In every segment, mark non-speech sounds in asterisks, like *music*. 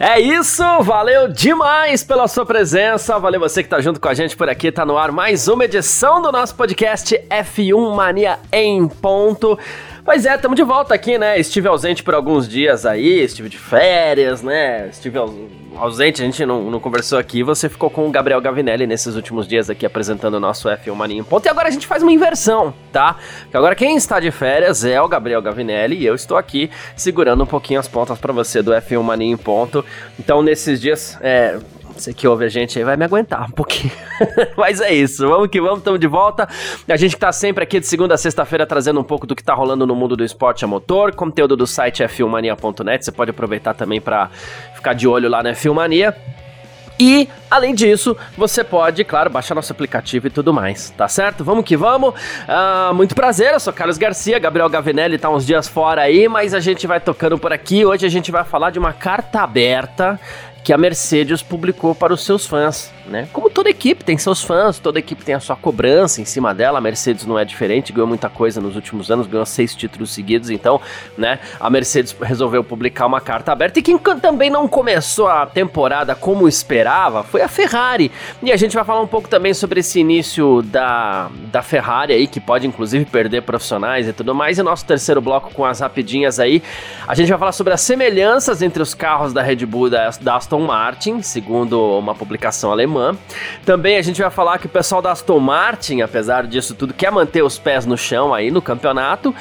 É isso, valeu demais pela sua presença, valeu você que tá junto com a gente por aqui, tá no ar mais uma edição do nosso podcast F1 Mania em ponto. Pois é, estamos de volta aqui, né? Estive ausente por alguns dias aí, estive de férias, né? Estive ausente, a gente não, não conversou aqui. Você ficou com o Gabriel Gavinelli nesses últimos dias aqui apresentando o nosso F1 Maninho Ponto. E agora a gente faz uma inversão, tá? Que agora quem está de férias é o Gabriel Gavinelli e eu estou aqui segurando um pouquinho as pontas para você do F1 Maninho Ponto. Então, nesses dias, é, você que ouve a gente aí vai me aguentar um pouquinho. *laughs* Mas é isso, vamos que vamos, estamos de volta. A gente que tá sempre aqui de segunda a sexta-feira trazendo um pouco do que tá rolando no mundo do esporte a motor, conteúdo do site f1mania.net, você pode aproveitar também para ficar de olho lá na F1mania. E, além disso, você pode, claro, baixar nosso aplicativo e tudo mais, tá certo? Vamos que vamos. Uh, muito prazer, eu sou Carlos Garcia, Gabriel Gavinelli tá uns dias fora aí, mas a gente vai tocando por aqui. Hoje a gente vai falar de uma carta aberta que a Mercedes publicou para os seus fãs, né? Como toda equipe tem seus fãs, toda equipe tem a sua cobrança em cima dela. A Mercedes não é diferente, ganhou muita coisa nos últimos anos, ganhou seis títulos seguidos, então, né? A Mercedes resolveu publicar uma carta aberta e quem também não começou a temporada como esperava foi a Ferrari. E a gente vai falar um pouco também sobre esse início da, da Ferrari aí, que pode inclusive perder profissionais e tudo mais. E nosso terceiro bloco com as rapidinhas aí, a gente vai falar sobre as semelhanças entre os carros da Red Bull da, da Aston Aston Martin, segundo uma publicação alemã. Também a gente vai falar que o pessoal da Aston Martin, apesar disso tudo, quer manter os pés no chão aí no campeonato.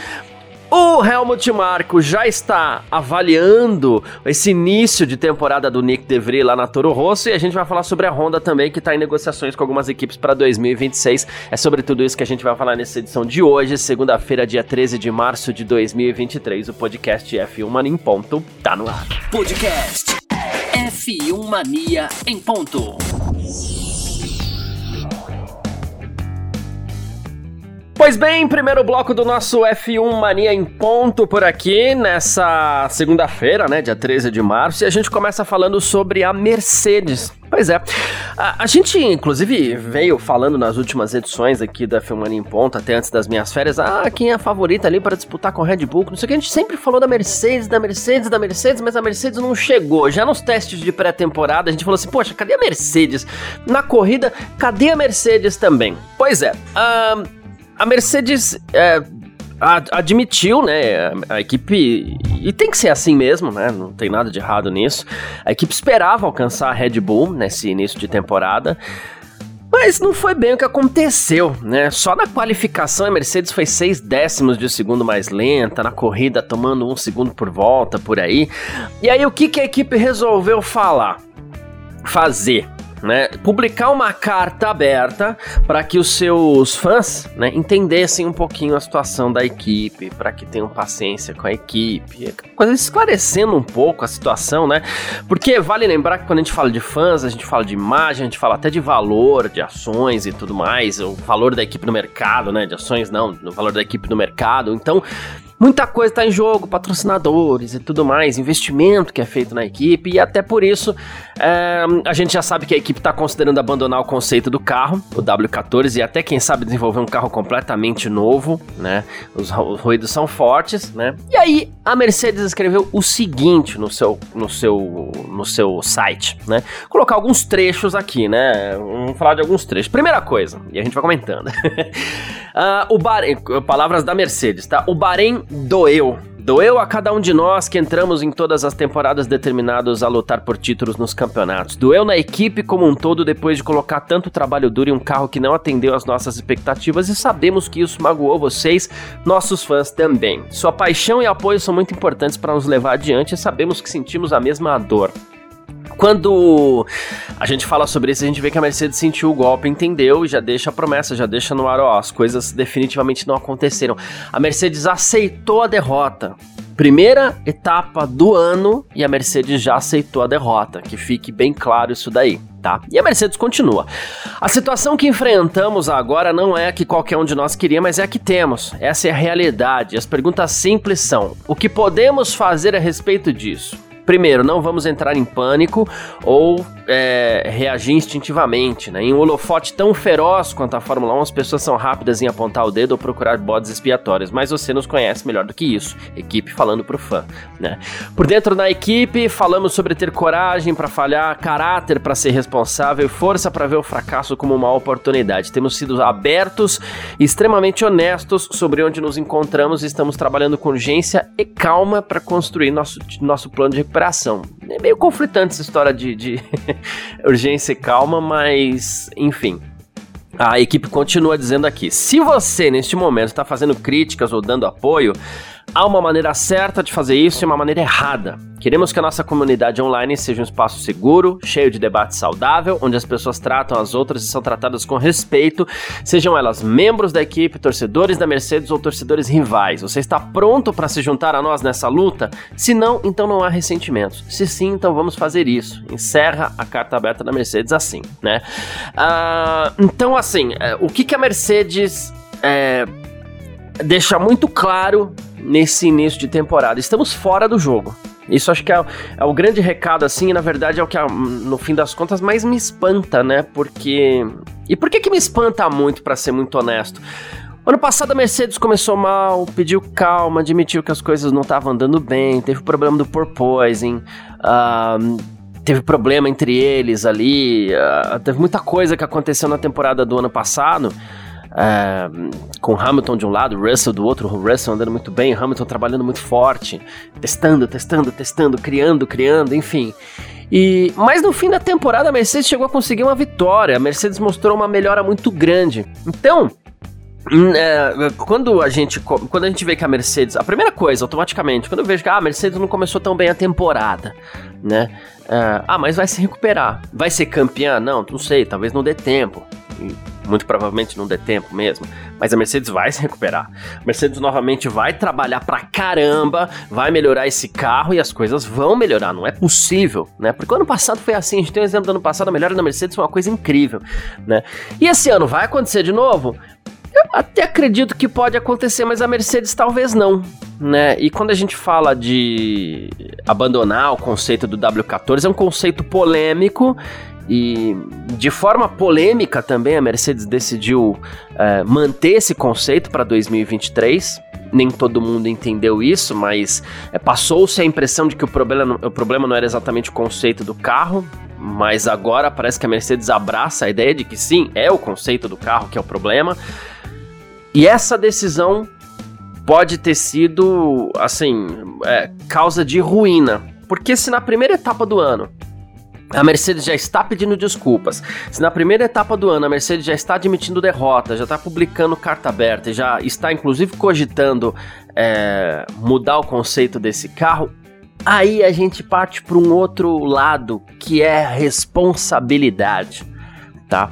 O Helmut Marko já está avaliando esse início de temporada do Nick DeVry lá na Toro Rosso e a gente vai falar sobre a Honda também, que está em negociações com algumas equipes para 2026. É sobre tudo isso que a gente vai falar nessa edição de hoje, segunda-feira, dia 13 de março de 2023. O podcast F1 Mania em ponto tá no ar. Podcast F1 Mania em ponto. Pois bem, primeiro bloco do nosso F1 Mania em ponto por aqui, nessa segunda-feira, né, dia 13 de março, e a gente começa falando sobre a Mercedes. Pois é, a, a gente inclusive veio falando nas últimas edições aqui da F1 Mania em ponto, até antes das minhas férias, ah, quem é a favorita ali para disputar com a Red Bull, não sei o que, a gente sempre falou da Mercedes, da Mercedes, da Mercedes, mas a Mercedes não chegou. Já nos testes de pré-temporada a gente falou assim, poxa, cadê a Mercedes? Na corrida, cadê a Mercedes também? Pois é, uh, a Mercedes é, admitiu, né, a equipe, e tem que ser assim mesmo, né, não tem nada de errado nisso, a equipe esperava alcançar a Red Bull nesse início de temporada, mas não foi bem o que aconteceu, né? Só na qualificação a Mercedes foi seis décimos de segundo mais lenta, na corrida tomando um segundo por volta, por aí. E aí o que, que a equipe resolveu falar? Fazer né, publicar uma carta aberta para que os seus fãs né, entendessem um pouquinho a situação da equipe, para que tenham paciência com a equipe, coisa esclarecendo um pouco a situação, né? Porque vale lembrar que quando a gente fala de fãs, a gente fala de imagem, a gente fala até de valor, de ações e tudo mais, o valor da equipe no mercado, né? De ações não, o valor da equipe no mercado. Então, Muita coisa está em jogo, patrocinadores e tudo mais, investimento que é feito na equipe, e até por isso é, a gente já sabe que a equipe está considerando abandonar o conceito do carro, o W14, e até quem sabe desenvolver um carro completamente novo, né? Os, os ruídos são fortes, né? E aí a Mercedes escreveu o seguinte no seu, no seu, no seu site, né? Colocar alguns trechos aqui, né? Vamos falar de alguns trechos. Primeira coisa, e a gente vai comentando. uh, *laughs* o Bahrein, palavras da Mercedes, tá? O Bahrein doeu. Doeu a cada um de nós que entramos em todas as temporadas determinados a lutar por títulos nos campeonatos. Doeu na equipe como um todo depois de colocar tanto trabalho duro em um carro que não atendeu às nossas expectativas e sabemos que isso magoou vocês, nossos fãs também. Sua paixão e apoio são muito importantes para nos levar adiante e sabemos que sentimos a mesma dor. Quando a gente fala sobre isso, a gente vê que a Mercedes sentiu o golpe, entendeu e já deixa a promessa, já deixa no ar, ó, as coisas definitivamente não aconteceram. A Mercedes aceitou a derrota. Primeira etapa do ano e a Mercedes já aceitou a derrota, que fique bem claro isso daí. Tá? E a Mercedes continua. A situação que enfrentamos agora não é a que qualquer um de nós queria, mas é a que temos. Essa é a realidade. As perguntas simples são: o que podemos fazer a respeito disso? Primeiro, não vamos entrar em pânico ou é, reagir instintivamente. Né? Em um holofote tão feroz quanto a Fórmula 1, as pessoas são rápidas em apontar o dedo ou procurar bodes expiatórios, mas você nos conhece melhor do que isso. Equipe falando pro fã. Né? Por dentro da equipe, falamos sobre ter coragem para falhar, caráter para ser responsável força para ver o fracasso como uma oportunidade. Temos sido abertos extremamente honestos sobre onde nos encontramos e estamos trabalhando com urgência e calma para construir nosso, nosso plano de recuperação recuperação. É meio conflitante essa história de, de *laughs* urgência e calma, mas enfim. A equipe continua dizendo aqui: se você neste momento está fazendo críticas ou dando apoio, Há uma maneira certa de fazer isso e uma maneira errada. Queremos que a nossa comunidade online seja um espaço seguro, cheio de debate saudável, onde as pessoas tratam as outras e são tratadas com respeito, sejam elas membros da equipe, torcedores da Mercedes ou torcedores rivais. Você está pronto para se juntar a nós nessa luta? Se não, então não há ressentimentos. Se sim, então vamos fazer isso. Encerra a carta aberta da Mercedes assim, né? Uh, então, assim, uh, o que, que a Mercedes. Uh, deixa muito claro nesse início de temporada. Estamos fora do jogo. Isso acho que é, é, o grande recado, assim, e na verdade é o que, no fim das contas, mais me espanta, né? Porque. E por que, que me espanta muito, para ser muito honesto? Ano passado a Mercedes começou mal, pediu calma, admitiu que as coisas não estavam andando bem, teve o problema do porpoising, uh, teve problema entre eles ali, uh, teve muita coisa que aconteceu na temporada do ano passado é, com Hamilton de um lado, Russell do outro, Russell andando muito bem, Hamilton trabalhando muito forte, testando, testando, testando, criando, criando, enfim. E, mas no fim da temporada a Mercedes chegou a conseguir uma vitória. A Mercedes mostrou uma melhora muito grande. Então, hum, é, quando a gente quando a gente vê que a Mercedes, a primeira coisa, automaticamente, quando eu vejo que ah, a Mercedes não começou tão bem a temporada, né? É, ah, mas vai se recuperar. Vai ser campeã? Não, não sei, talvez não dê tempo. Muito provavelmente não dê tempo mesmo, mas a Mercedes vai se recuperar. A Mercedes novamente vai trabalhar pra caramba, vai melhorar esse carro e as coisas vão melhorar, não é possível, né? Porque o ano passado foi assim, a gente tem um exemplo do ano passado, a melhora da Mercedes foi uma coisa incrível, né? E esse ano vai acontecer de novo? Eu até acredito que pode acontecer, mas a Mercedes talvez não, né? E quando a gente fala de abandonar o conceito do W14, é um conceito polêmico e de forma polêmica também a Mercedes decidiu é, manter esse conceito para 2023. Nem todo mundo entendeu isso, mas é, passou-se a impressão de que o problema, o problema não era exatamente o conceito do carro, mas agora parece que a Mercedes abraça a ideia de que sim, é o conceito do carro que é o problema. E essa decisão pode ter sido, assim, é, causa de ruína. Porque se na primeira etapa do ano a Mercedes já está pedindo desculpas. Se na primeira etapa do ano a Mercedes já está admitindo derrota, já está publicando carta aberta, já está inclusive cogitando é, mudar o conceito desse carro, aí a gente parte para um outro lado que é responsabilidade, tá?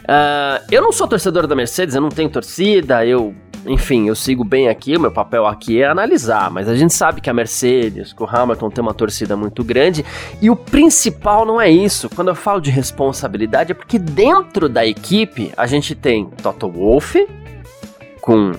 Uh, eu não sou torcedor da Mercedes, eu não tenho torcida, eu enfim, eu sigo bem aqui, o meu papel aqui é analisar, mas a gente sabe que a Mercedes, que o Hamilton tem uma torcida muito grande, e o principal não é isso. Quando eu falo de responsabilidade, é porque dentro da equipe a gente tem Toto Wolff, com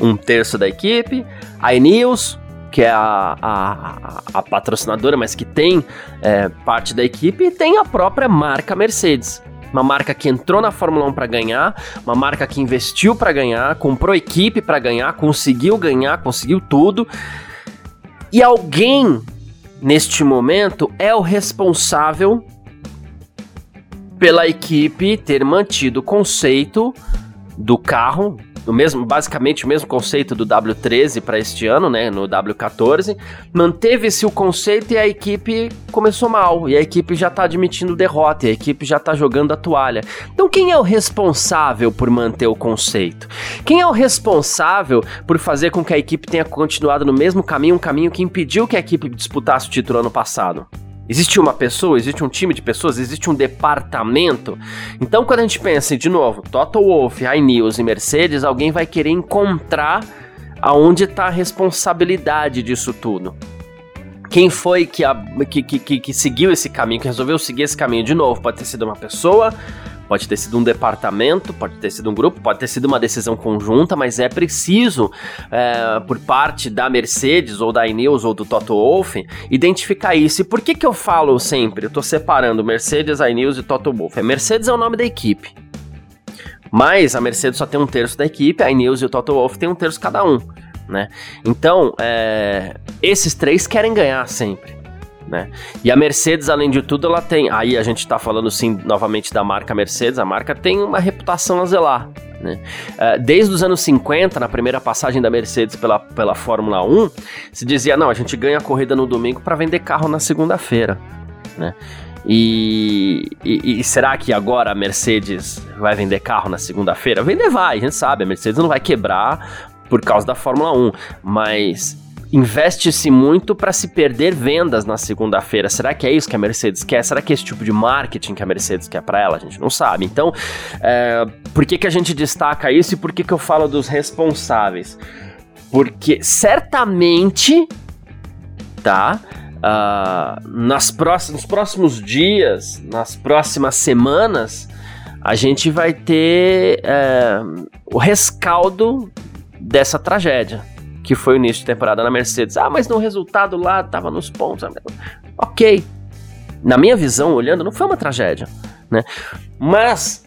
um terço da equipe, a Ineos, que é a, a, a, patrocinadora, mas que tem é, parte da equipe, e tem a própria marca Mercedes uma marca que entrou na Fórmula 1 para ganhar, uma marca que investiu para ganhar, comprou equipe para ganhar, conseguiu ganhar, conseguiu tudo. E alguém neste momento é o responsável pela equipe ter mantido o conceito do carro o mesmo, basicamente o mesmo conceito do W13 para este ano, né, no W14, manteve-se o conceito e a equipe começou mal, e a equipe já está admitindo derrota, e a equipe já está jogando a toalha. Então quem é o responsável por manter o conceito? Quem é o responsável por fazer com que a equipe tenha continuado no mesmo caminho, um caminho que impediu que a equipe disputasse o título ano passado? Existe uma pessoa, existe um time de pessoas, existe um departamento. Então, quando a gente pensa, de novo, Toto Wolff, High News e Mercedes, alguém vai querer encontrar aonde está a responsabilidade disso tudo? Quem foi que, a, que, que, que, seguiu esse caminho, que resolveu seguir esse caminho de novo? Pode ter sido uma pessoa, pode ter sido um departamento, pode ter sido um grupo, pode ter sido uma decisão conjunta, mas é preciso, é, por parte da Mercedes ou da Ineos ou do Toto Wolff, identificar isso. E por que, que eu falo sempre? Eu estou separando Mercedes, Ineos e Toto Wolff. A Mercedes é o nome da equipe. Mas a Mercedes só tem um terço da equipe, a Ineos e o Toto Wolff tem um terço cada um né? Então, é, esses três querem ganhar sempre. Né? E a Mercedes, além de tudo, ela tem. Aí a gente está falando sim novamente da marca Mercedes, a marca tem uma reputação a zelar. Né? É, desde os anos 50, na primeira passagem da Mercedes pela, pela Fórmula 1, se dizia: não, a gente ganha a corrida no domingo para vender carro na segunda-feira. Né? E, e, e, será que agora a Mercedes vai vender carro na segunda-feira? Vender vai, a gente sabe, a Mercedes não vai quebrar por causa da Fórmula 1, mas investe-se muito para se perder vendas na segunda-feira. Será que é isso que a Mercedes quer? Será que é esse tipo de marketing que a Mercedes quer para ela? A gente não sabe. Então, é, por que, que a gente destaca isso e por que, que eu falo dos responsáveis? Porque certamente, tá? Uh, nas próximos, nos próximos dias, nas próximas semanas, a gente vai ter é, o rescaldo dessa tragédia, que foi o início de temporada na Mercedes. Ah, mas no resultado lá tava nos pontos. Ok. Na minha visão, olhando, não foi uma tragédia, né? Mas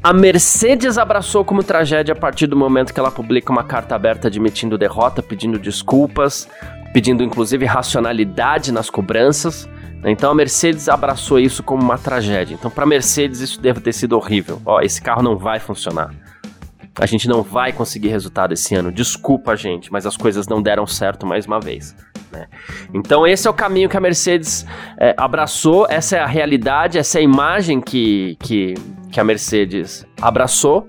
a Mercedes abraçou como tragédia a partir do momento que ela publica uma carta aberta admitindo derrota, pedindo desculpas, pedindo inclusive racionalidade nas cobranças. Né? Então a Mercedes abraçou isso como uma tragédia. Então para Mercedes isso deve ter sido horrível. Ó, esse carro não vai funcionar a gente não vai conseguir resultado esse ano. Desculpa, gente, mas as coisas não deram certo mais uma vez. Né? Então, esse é o caminho que a Mercedes é, abraçou, essa é a realidade, essa é a imagem que, que, que a Mercedes abraçou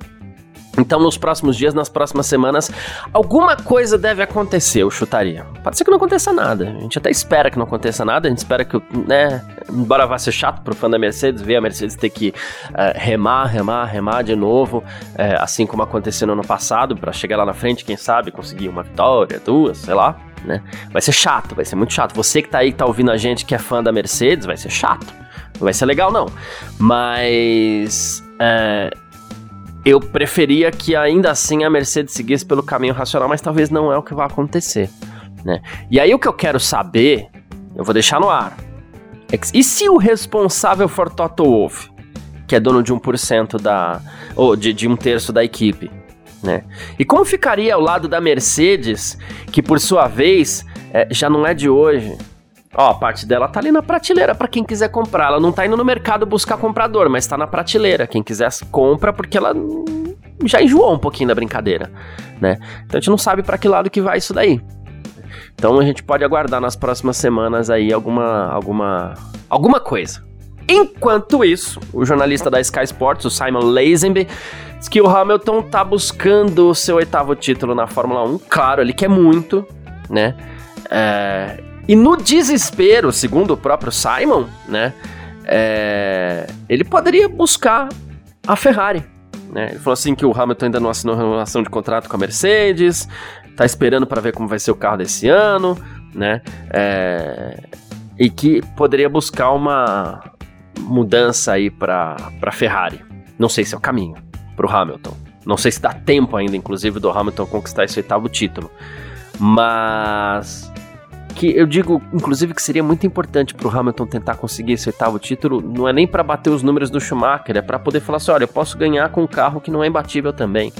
então, nos próximos dias, nas próximas semanas, alguma coisa deve acontecer, eu chutaria. Pode ser que não aconteça nada. A gente até espera que não aconteça nada. A gente espera que, né, embora vá ser chato pro fã da Mercedes, ver a Mercedes ter que uh, remar, remar, remar de novo, uh, assim como aconteceu no ano passado, para chegar lá na frente, quem sabe, conseguir uma vitória, duas, sei lá, né? Vai ser chato, vai ser muito chato. Você que tá aí, que tá ouvindo a gente, que é fã da Mercedes, vai ser chato. Não vai ser legal, não. Mas. Uh, eu preferia que ainda assim a Mercedes seguisse pelo caminho racional, mas talvez não é o que vai acontecer, né? E aí o que eu quero saber, eu vou deixar no ar. É que, e se o responsável for Toto Wolff, que é dono de 1% da ou de, de um terço da equipe, né? E como ficaria ao lado da Mercedes, que por sua vez é, já não é de hoje, Ó, a parte dela tá ali na prateleira para quem quiser comprar. Ela não tá indo no mercado buscar comprador, mas tá na prateleira. Quem quiser compra porque ela já enjoou um pouquinho da brincadeira, né? Então a gente não sabe para que lado que vai isso daí. Então a gente pode aguardar nas próximas semanas aí alguma alguma alguma coisa. Enquanto isso, o jornalista da Sky Sports, o Simon Lazenby, diz que o Hamilton tá buscando o seu oitavo título na Fórmula 1. Claro, ele quer muito, né? É, e no desespero, segundo o próprio Simon, né? É, ele poderia buscar a Ferrari. Né? Ele falou assim que o Hamilton ainda não assinou renovação de contrato com a Mercedes, tá esperando para ver como vai ser o carro desse ano, né? É, e que poderia buscar uma mudança aí para para Ferrari. Não sei se é o caminho para o Hamilton. Não sei se dá tempo ainda, inclusive, do Hamilton conquistar esse oitavo título. Mas que eu digo, inclusive, que seria muito importante pro Hamilton tentar conseguir esse oitavo título, não é nem para bater os números do Schumacher, é para poder falar assim, olha, eu posso ganhar com um carro que não é imbatível também.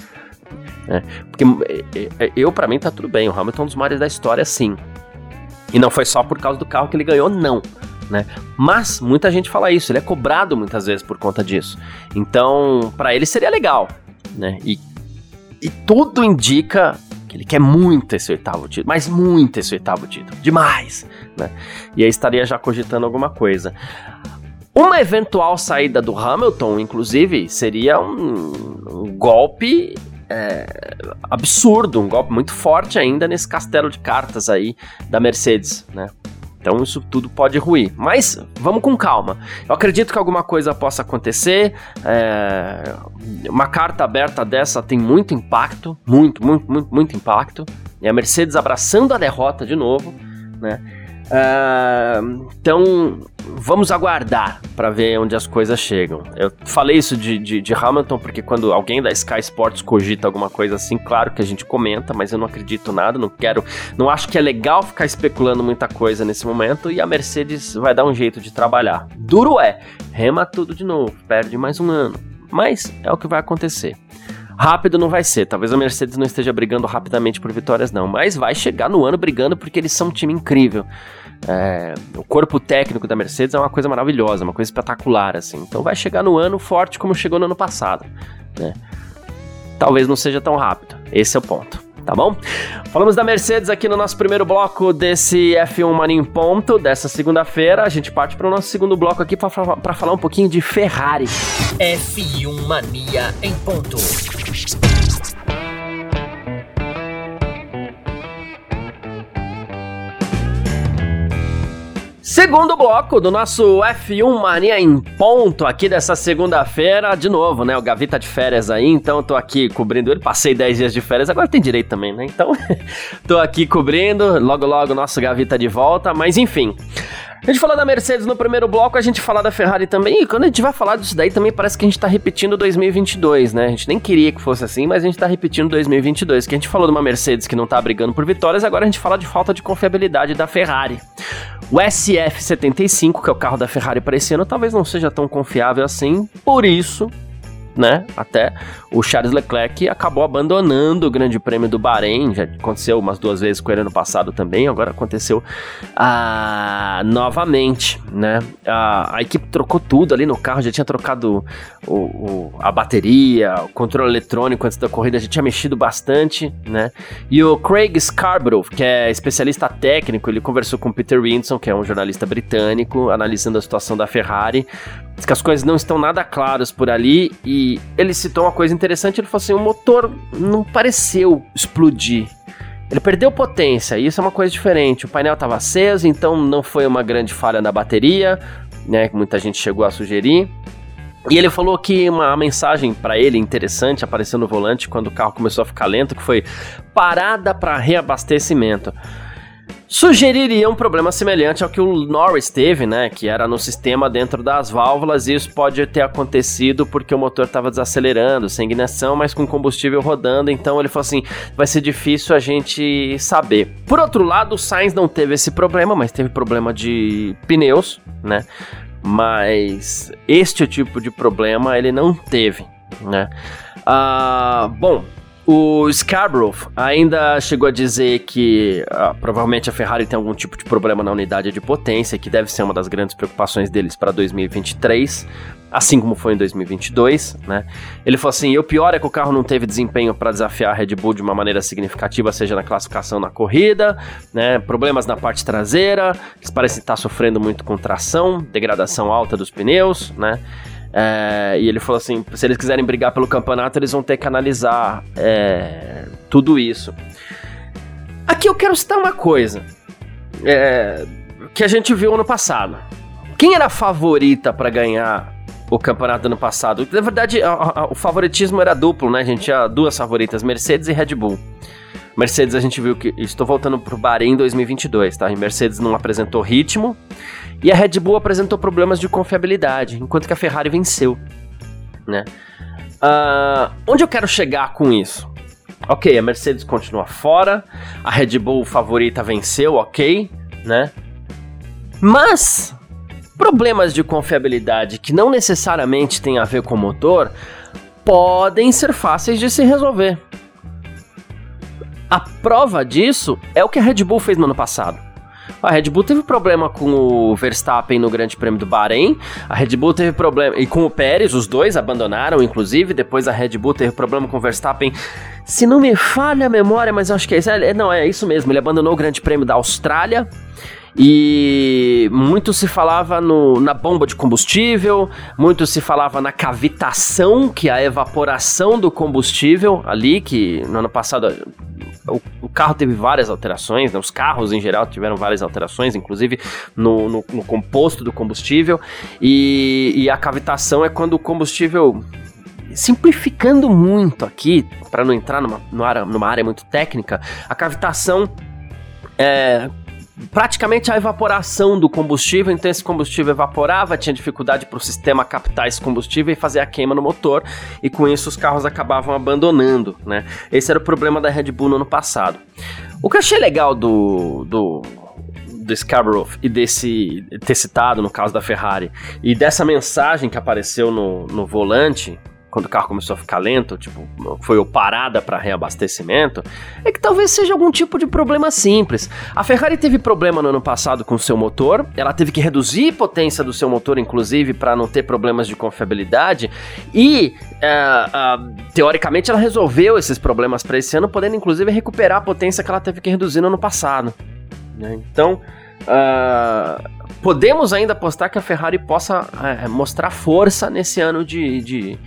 É, porque é, é, eu, para mim, tá tudo bem, o Hamilton é um dos maiores da história, sim. E não foi só por causa do carro que ele ganhou, não. Né? Mas muita gente fala isso, ele é cobrado muitas vezes por conta disso. Então, para ele seria legal, né? E, e tudo indica ele quer muito esse oitavo título, mas muito esse oitavo título, demais, né? E aí estaria já cogitando alguma coisa. Uma eventual saída do Hamilton, inclusive, seria um, um golpe é, absurdo, um golpe muito forte ainda nesse castelo de cartas aí da Mercedes, né? Então isso tudo pode ruir. Mas vamos com calma. Eu acredito que alguma coisa possa acontecer. É... Uma carta aberta dessa tem muito impacto. Muito, muito, muito, muito impacto. E a Mercedes abraçando a derrota de novo, né? Uh, então, vamos aguardar para ver onde as coisas chegam. Eu falei isso de, de, de, Hamilton porque quando alguém da Sky Sports cogita alguma coisa assim, claro que a gente comenta, mas eu não acredito nada, não quero, não acho que é legal ficar especulando muita coisa nesse momento e a Mercedes vai dar um jeito de trabalhar. Duro é, rema tudo de novo, perde mais um ano, mas é o que vai acontecer. Rápido não vai ser. Talvez a Mercedes não esteja brigando rapidamente por vitórias, não. Mas vai chegar no ano brigando porque eles são um time incrível. É, o corpo técnico da Mercedes é uma coisa maravilhosa, uma coisa espetacular, assim. Então vai chegar no ano forte como chegou no ano passado. Né? Talvez não seja tão rápido. Esse é o ponto tá bom? Falamos da Mercedes aqui no nosso primeiro bloco desse F1 Mania em Ponto, dessa segunda-feira. A gente parte para o nosso segundo bloco aqui para falar um pouquinho de Ferrari. F1 Mania em Ponto. Segundo bloco do nosso F1 Mania em ponto aqui dessa segunda-feira, de novo, né? O Gavi tá de férias aí, então tô aqui cobrindo ele. Passei 10 dias de férias, agora tem direito também, né? Então, *laughs* tô aqui cobrindo. Logo, logo, nosso Gavi tá de volta, mas enfim. A gente falou da Mercedes no primeiro bloco, a gente fala da Ferrari também, e quando a gente vai falar disso daí também parece que a gente tá repetindo 2022, né? A gente nem queria que fosse assim, mas a gente tá repetindo 2022, que a gente falou de uma Mercedes que não tá brigando por vitórias, agora a gente fala de falta de confiabilidade da Ferrari. O SF75, que é o carro da Ferrari para esse ano, talvez não seja tão confiável assim, por isso né? Até o Charles Leclerc acabou abandonando o Grande Prêmio do Bahrein, já aconteceu umas duas vezes com ele ano passado também, agora aconteceu ah, novamente, né? A, a, equipe trocou tudo ali no carro, já tinha trocado o, o, a bateria, o controle eletrônico antes da corrida, já tinha mexido bastante, né? E o Craig Scarborough, que é especialista técnico, ele conversou com o Peter Winson, que é um jornalista britânico, analisando a situação da Ferrari, Diz que as coisas não estão nada claras por ali e ele citou uma coisa interessante, ele falou assim, o motor não pareceu explodir. Ele perdeu potência, e isso é uma coisa diferente. O painel estava aceso, então não foi uma grande falha na bateria, né, que muita gente chegou a sugerir. E ele falou que uma mensagem para ele interessante apareceu no volante quando o carro começou a ficar lento, que foi parada para reabastecimento sugeriria um problema semelhante ao que o Norris teve, né? Que era no sistema dentro das válvulas, e isso pode ter acontecido porque o motor estava desacelerando, sem ignição, mas com combustível rodando. Então ele falou assim: vai ser difícil a gente saber. Por outro lado, o Sainz não teve esse problema, mas teve problema de pneus, né? Mas este tipo de problema ele não teve, né? Ah, bom, o Scarborough ainda chegou a dizer que ah, provavelmente a Ferrari tem algum tipo de problema na unidade de potência, que deve ser uma das grandes preocupações deles para 2023, assim como foi em 2022, né? Ele falou assim: "E o pior é que o carro não teve desempenho para desafiar a Red Bull de uma maneira significativa, seja na classificação na corrida, né? Problemas na parte traseira, eles parecem estar sofrendo muito com tração, degradação alta dos pneus, né?" É, e ele falou assim: se eles quiserem brigar pelo campeonato, eles vão ter que analisar é, tudo isso. Aqui eu quero citar uma coisa é, que a gente viu ano passado. Quem era a favorita para ganhar o campeonato ano passado? Na verdade, a, a, o favoritismo era duplo, né? A gente tinha duas favoritas, Mercedes e Red Bull. Mercedes a gente viu que. Estou voltando pro Bahrein 2022, tá? E Mercedes não apresentou ritmo. E a Red Bull apresentou problemas de confiabilidade, enquanto que a Ferrari venceu, né? Uh, onde eu quero chegar com isso? Ok, a Mercedes continua fora, a Red Bull favorita venceu, ok, né? Mas problemas de confiabilidade que não necessariamente têm a ver com o motor podem ser fáceis de se resolver. A prova disso é o que a Red Bull fez no ano passado. A Red Bull teve problema com o Verstappen no Grande Prêmio do Bahrein. A Red Bull teve problema. E com o Pérez, os dois abandonaram, inclusive. Depois a Red Bull teve problema com o Verstappen. Se não me falha a memória, mas eu acho que é isso. É, não, é isso mesmo. Ele abandonou o Grande Prêmio da Austrália. E muito se falava no, na bomba de combustível, muito se falava na cavitação, que é a evaporação do combustível ali, que no ano passado o, o carro teve várias alterações, né? os carros em geral tiveram várias alterações, inclusive no, no, no composto do combustível, e, e a cavitação é quando o combustível simplificando muito aqui, para não entrar numa, numa área muito técnica, a cavitação é praticamente a evaporação do combustível, então esse combustível evaporava, tinha dificuldade para o sistema captar esse combustível e fazer a queima no motor, e com isso os carros acabavam abandonando, né? Esse era o problema da Red Bull no ano passado. O que eu achei legal do, do do Scarborough e desse ter citado no caso da Ferrari e dessa mensagem que apareceu no, no volante quando o carro começou a ficar lento, tipo, foi parada para reabastecimento, é que talvez seja algum tipo de problema simples. A Ferrari teve problema no ano passado com o seu motor, ela teve que reduzir a potência do seu motor, inclusive, para não ter problemas de confiabilidade, e uh, uh, teoricamente ela resolveu esses problemas para esse ano, podendo inclusive recuperar a potência que ela teve que reduzir no ano passado. Né? Então. Uh, podemos ainda apostar que a Ferrari possa é, mostrar força nesse ano de, de,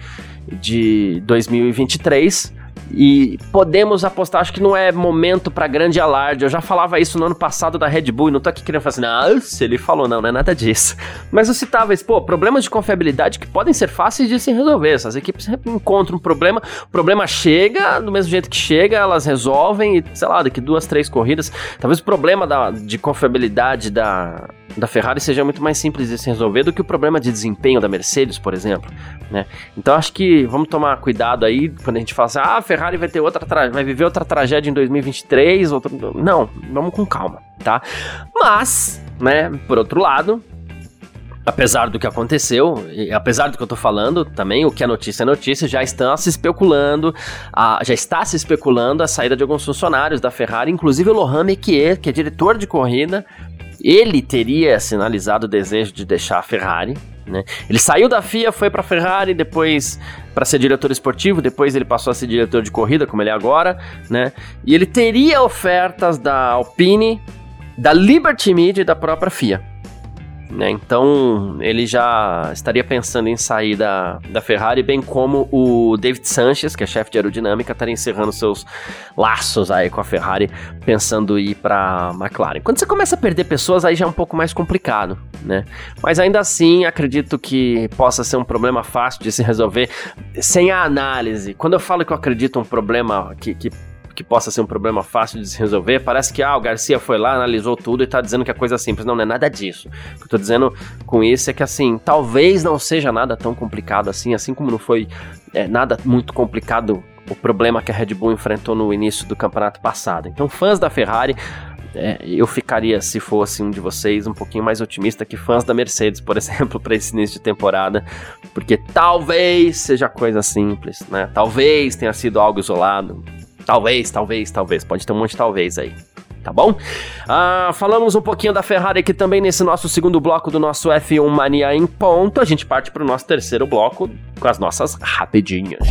de 2023. E podemos apostar, acho que não é momento para grande alarde. Eu já falava isso no ano passado da Red Bull e não tô aqui querendo ah, se ele falou, não, não é nada disso. Mas eu citava isso, pô, problemas de confiabilidade que podem ser fáceis de se resolver. Essas equipes encontram um problema, o problema chega, do mesmo jeito que chega, elas resolvem e, sei lá, daqui duas, três corridas. Talvez o problema da, de confiabilidade da, da Ferrari seja muito mais simples de se resolver do que o problema de desempenho da Mercedes, por exemplo. Né? Então acho que vamos tomar cuidado aí quando a gente fala assim, ah, a Ferrari vai ter outra vai viver outra tragédia em 2023, outro... não, vamos com calma, tá? Mas, né, por outro lado, apesar do que aconteceu, e apesar do que eu tô falando, também o que é notícia é notícia, já estão se especulando, a, já está se especulando a saída de alguns funcionários da Ferrari, inclusive o Lohan Mekier, que é diretor de corrida, ele teria sinalizado o desejo de deixar a Ferrari, né? Ele saiu da FIA, foi para a Ferrari, depois para ser diretor esportivo, depois ele passou a ser diretor de corrida, como ele é agora, né? E ele teria ofertas da Alpine, da Liberty Media e da própria FIA. Né? Então ele já estaria pensando em sair da, da Ferrari, bem como o David Sanchez, que é chefe de aerodinâmica, estaria encerrando seus laços aí com a Ferrari, pensando em ir para McLaren. Quando você começa a perder pessoas, aí já é um pouco mais complicado, né? Mas ainda assim, acredito que possa ser um problema fácil de se resolver sem a análise. Quando eu falo que eu acredito um problema que, que que possa ser um problema fácil de se resolver. Parece que ah, o Garcia foi lá, analisou tudo e tá dizendo que é coisa simples. Não, não é nada disso. O que eu tô dizendo com isso é que assim, talvez não seja nada tão complicado assim, assim como não foi é, nada muito complicado o problema que a Red Bull enfrentou no início do campeonato passado. Então, fãs da Ferrari, é, eu ficaria, se fosse um de vocês, um pouquinho mais otimista que fãs da Mercedes, por *laughs* exemplo, para esse início de temporada, porque talvez seja coisa simples, né? Talvez tenha sido algo isolado, Talvez, talvez, talvez. Pode ter um monte de talvez aí. Tá bom? Ah, falamos um pouquinho da Ferrari aqui também nesse nosso segundo bloco do nosso F1 Mania em ponto. A gente parte para o nosso terceiro bloco com as nossas rapidinhas.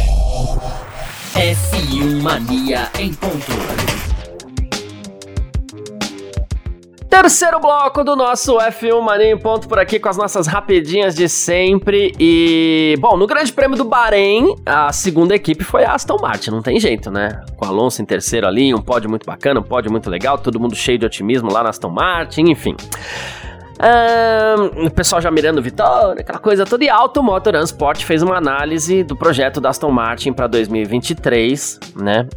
F1 Mania em ponto. Terceiro bloco do nosso F1 Mania em ponto por aqui com as nossas rapidinhas de sempre. E, bom, no Grande Prêmio do Bahrein, a segunda equipe foi a Aston Martin, não tem jeito, né? Com Alonso em terceiro ali, um pódio muito bacana, um pódio muito legal, todo mundo cheio de otimismo lá na Aston Martin, enfim. Um, o pessoal já mirando vitória, aquela coisa toda. E Auto Motor Sport fez uma análise do projeto da Aston Martin para 2023, né?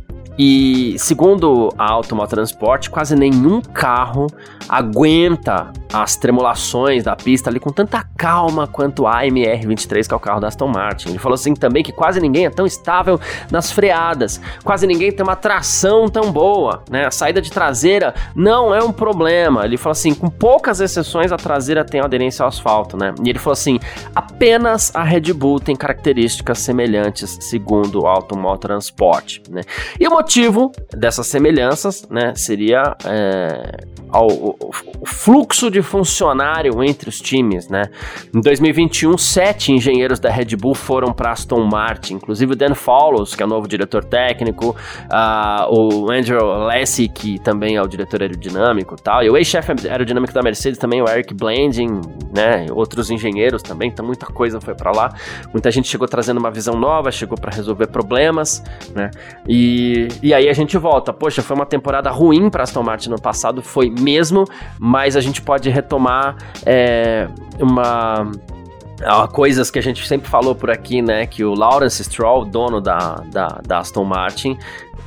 E segundo a Automatransport, quase nenhum carro aguenta as tremulações da pista ali com tanta calma quanto a MR23, que é o carro da Aston Martin. Ele falou assim também que quase ninguém é tão estável nas freadas, quase ninguém tem uma tração tão boa, né? A saída de traseira não é um problema. Ele falou assim, com poucas exceções a traseira tem aderência ao asfalto, né? E ele falou assim, apenas a Red Bull tem características semelhantes, segundo o Automotorsport, né? E o motivo dessas semelhanças, né, seria é, ao, o, o, fluxo de funcionário entre os times, né? Em 2021, sete engenheiros da Red Bull foram para Aston Martin, inclusive o Dan Follows, que é o novo diretor técnico, uh, o Andrew Lassie, que também é o diretor aerodinâmico e tal, e o ex-chefe aerodinâmico da Mercedes também, o Eric Blanding, né? Outros engenheiros também, então muita coisa foi para lá. Muita gente chegou trazendo uma visão nova, chegou para resolver problemas, né? E, e aí a gente volta. Poxa, foi uma temporada ruim para Aston Martin no passado, foi mesmo, mas a gente pode retomar é, uma coisas que a gente sempre falou por aqui, né? Que o Lawrence Stroll, dono da, da, da Aston Martin,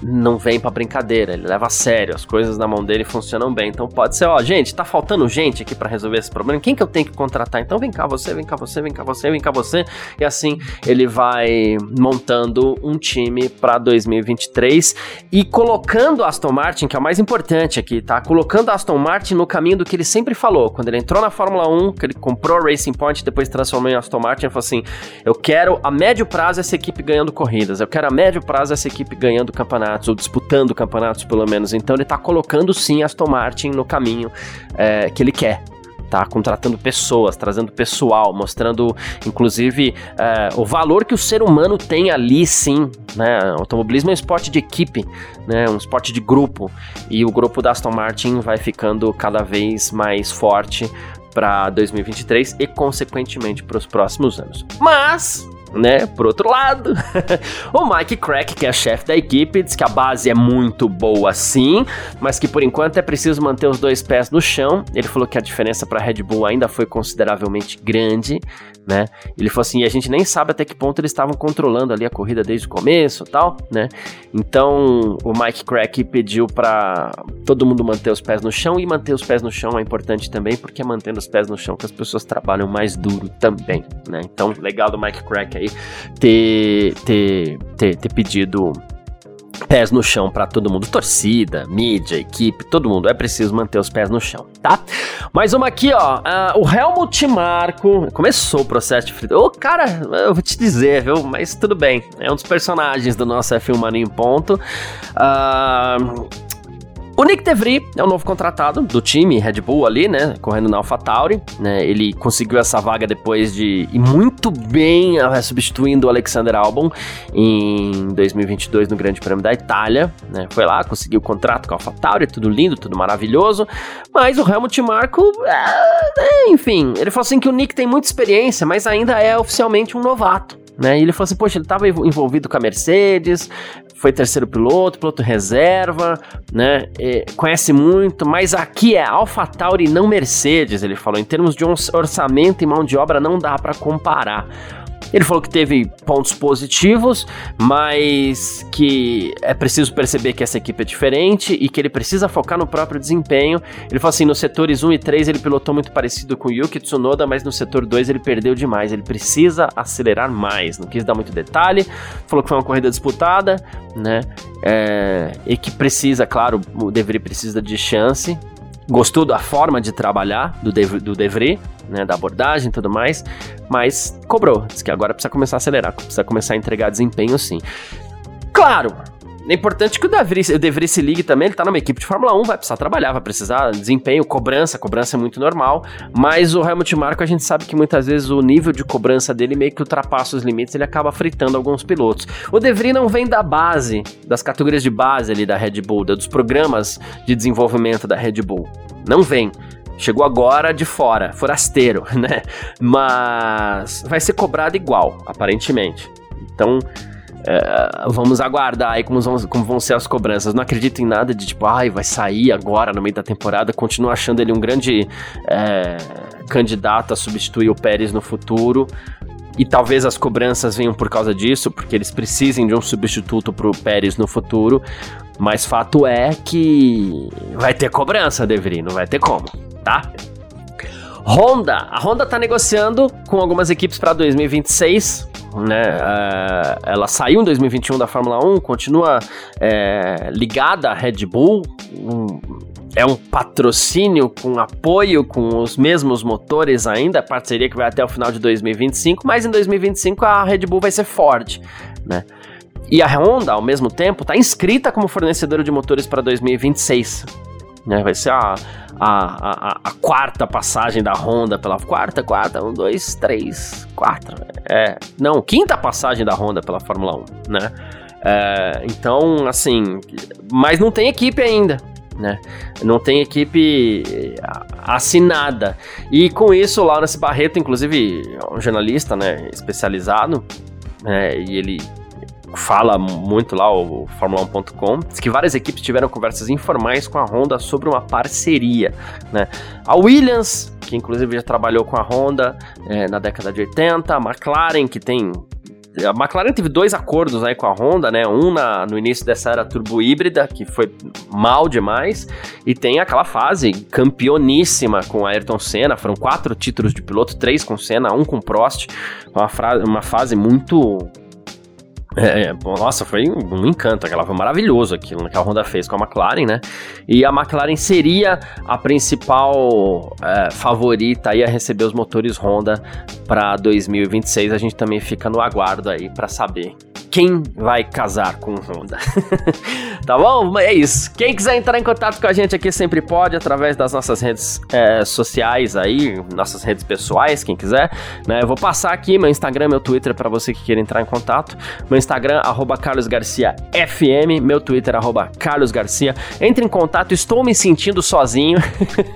não vem para brincadeira, ele leva a sério, as coisas na mão dele funcionam bem. Então pode ser, ó, gente, tá faltando gente aqui para resolver esse problema. Quem que eu tenho que contratar? Então vem cá você, vem cá você, vem cá você, vem cá você. E assim ele vai montando um time para 2023 e colocando Aston Martin, que é o mais importante aqui, tá? Colocando Aston Martin no caminho do que ele sempre falou, quando ele entrou na Fórmula 1, que ele comprou a Racing Point, depois transformou em Aston Martin, ele falou assim: "Eu quero a médio prazo essa equipe ganhando corridas, eu quero a médio prazo essa equipe ganhando campeonato campeonatos, ou disputando campeonatos pelo menos. Então ele tá colocando sim Aston Martin no caminho é, que ele quer tá contratando pessoas, trazendo pessoal, mostrando inclusive é, o valor que o ser humano tem ali, sim. Né? Automobilismo é um esporte de equipe, né? um esporte de grupo, e o grupo da Aston Martin vai ficando cada vez mais forte para 2023 e consequentemente para os próximos anos. Mas né? Por outro lado, *laughs* o Mike Crack, que é chefe da equipe, diz que a base é muito boa sim, mas que por enquanto é preciso manter os dois pés no chão. Ele falou que a diferença para Red Bull ainda foi consideravelmente grande, né? Ele falou assim, e a gente nem sabe até que ponto eles estavam controlando ali a corrida desde o começo, tal, né? Então, o Mike Crack pediu para todo mundo manter os pés no chão e manter os pés no chão é importante também, porque é mantendo os pés no chão que as pessoas trabalham mais duro também, né? Então, legal do Mike Crack aí ter, ter, ter, ter pedido pés no chão para todo mundo, torcida, mídia, equipe, todo mundo. É preciso manter os pés no chão, tá? Mais uma aqui, ó. Uh, o Helmut Marko começou o processo de frito. Ô, oh, cara, eu vou te dizer, viu? Mas tudo bem. É um dos personagens do nosso F1 Mano em Ponto. Uh, o Nick DeVry é o novo contratado do time Red Bull ali, né? Correndo na AlphaTauri, né? Ele conseguiu essa vaga depois de ir muito bem uh, substituindo o Alexander Albon em 2022 no Grande Prêmio da Itália, né? Foi lá, conseguiu o contrato com a AlphaTauri, tudo lindo, tudo maravilhoso, mas o Helmut Marko, é, enfim, ele falou assim que o Nick tem muita experiência, mas ainda é oficialmente um novato. Né? E ele falou assim: Poxa, ele estava envolvido com a Mercedes, foi terceiro piloto, piloto reserva, né? Conhece muito, mas aqui é AlphaTauri não Mercedes, ele falou. Em termos de orçamento e mão de obra, não dá para comparar. Ele falou que teve pontos positivos, mas que é preciso perceber que essa equipe é diferente e que ele precisa focar no próprio desempenho. Ele falou assim: nos setores 1 e 3 ele pilotou muito parecido com o Yuki Tsunoda, mas no setor 2 ele perdeu demais. Ele precisa acelerar mais. Não quis dar muito detalhe. Falou que foi uma corrida disputada, né? É, e que precisa, claro, o Devry precisa de chance, gostou da forma de trabalhar do, do Devry, né, da abordagem e tudo mais, mas cobrou. Diz que agora precisa começar a acelerar, precisa começar a entregar desempenho sim. Claro, é importante que o Devry, se ligue também, ele tá numa equipe de Fórmula 1, vai precisar trabalhar, vai precisar desempenho, cobrança, cobrança é muito normal, mas o Helmut Marko a gente sabe que muitas vezes o nível de cobrança dele meio que ultrapassa os limites, ele acaba fritando alguns pilotos. O Devry não vem da base, das categorias de base ali da Red Bull, dos programas de desenvolvimento da Red Bull. Não vem. Chegou agora de fora, forasteiro, *laughs* né? Mas vai ser cobrado igual, aparentemente. Então, é, vamos aguardar aí como vão, como vão ser as cobranças. Não acredito em nada de tipo, ai, vai sair agora no meio da temporada. Continuo achando ele um grande é, candidato a substituir o Pérez no futuro. E talvez as cobranças venham por causa disso, porque eles precisem de um substituto pro Pérez no futuro. Mas fato é que vai ter cobrança, Devry, não vai ter como, tá? Honda, a Honda tá negociando com algumas equipes para 2026 né? É, ela saiu em 2021 da Fórmula 1, continua é, ligada à Red Bull. Um, é um patrocínio com apoio com os mesmos motores ainda, parceria que vai até o final de 2025, mas em 2025 a Red Bull vai ser Ford, né? E a Honda, ao mesmo tempo, está inscrita como fornecedora de motores para 2026. Né? Vai ser a, a, a, a, quarta passagem da Honda pela quarta, quarta, um, dois, três, quatro. É, não, quinta passagem da Honda pela Fórmula 1, né? É, então, assim, mas não tem equipe ainda. Né? Não tem equipe assinada. E com isso, o Laurence Barreto, inclusive, é um jornalista né, especializado, né, e ele fala muito lá, o Fórmula1.com, diz que várias equipes tiveram conversas informais com a Honda sobre uma parceria. Né? A Williams, que inclusive já trabalhou com a Honda é, na década de 80, a McLaren, que tem a McLaren teve dois acordos aí com a Honda, né? Um na, no início dessa era turbo híbrida, que foi mal demais, e tem aquela fase campeoníssima com Ayrton Senna. Foram quatro títulos de piloto, três com Senna, um com Prost. Uma, uma fase muito é, é nossa, foi um encanto, aquela foi maravilhoso aquilo que a Honda fez com a McLaren, né? E a McLaren seria a principal é, favorita aí a receber os motores Honda para 2026. A gente também fica no aguardo aí para saber quem vai casar com Honda. *laughs* tá bom? É isso. Quem quiser entrar em contato com a gente aqui sempre pode, através das nossas redes é, sociais aí, nossas redes pessoais, quem quiser. Né? Eu vou passar aqui meu Instagram, meu Twitter para você que queira entrar em contato. Meu Instagram, arroba Carlos Garcia FM, meu Twitter, arroba Carlos Garcia. Entre em contato, estou me sentindo sozinho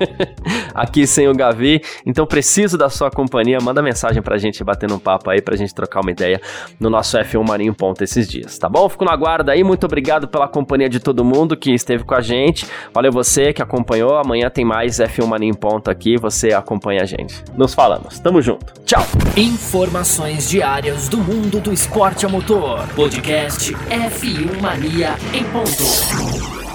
*laughs* aqui sem o Gavi, então preciso da sua companhia. Manda mensagem pra gente batendo um papo aí, pra gente trocar uma ideia no nosso F1 Marinho esses dias, tá bom? Fico no aguardo aí, muito obrigado pela companhia de todo mundo que esteve com a gente. Valeu você que acompanhou. Amanhã tem mais F1 Mania em ponto aqui, você acompanha a gente. Nos falamos, tamo junto. Tchau. Informações diárias do mundo do esporte a motor. Podcast F1 Mania em ponto.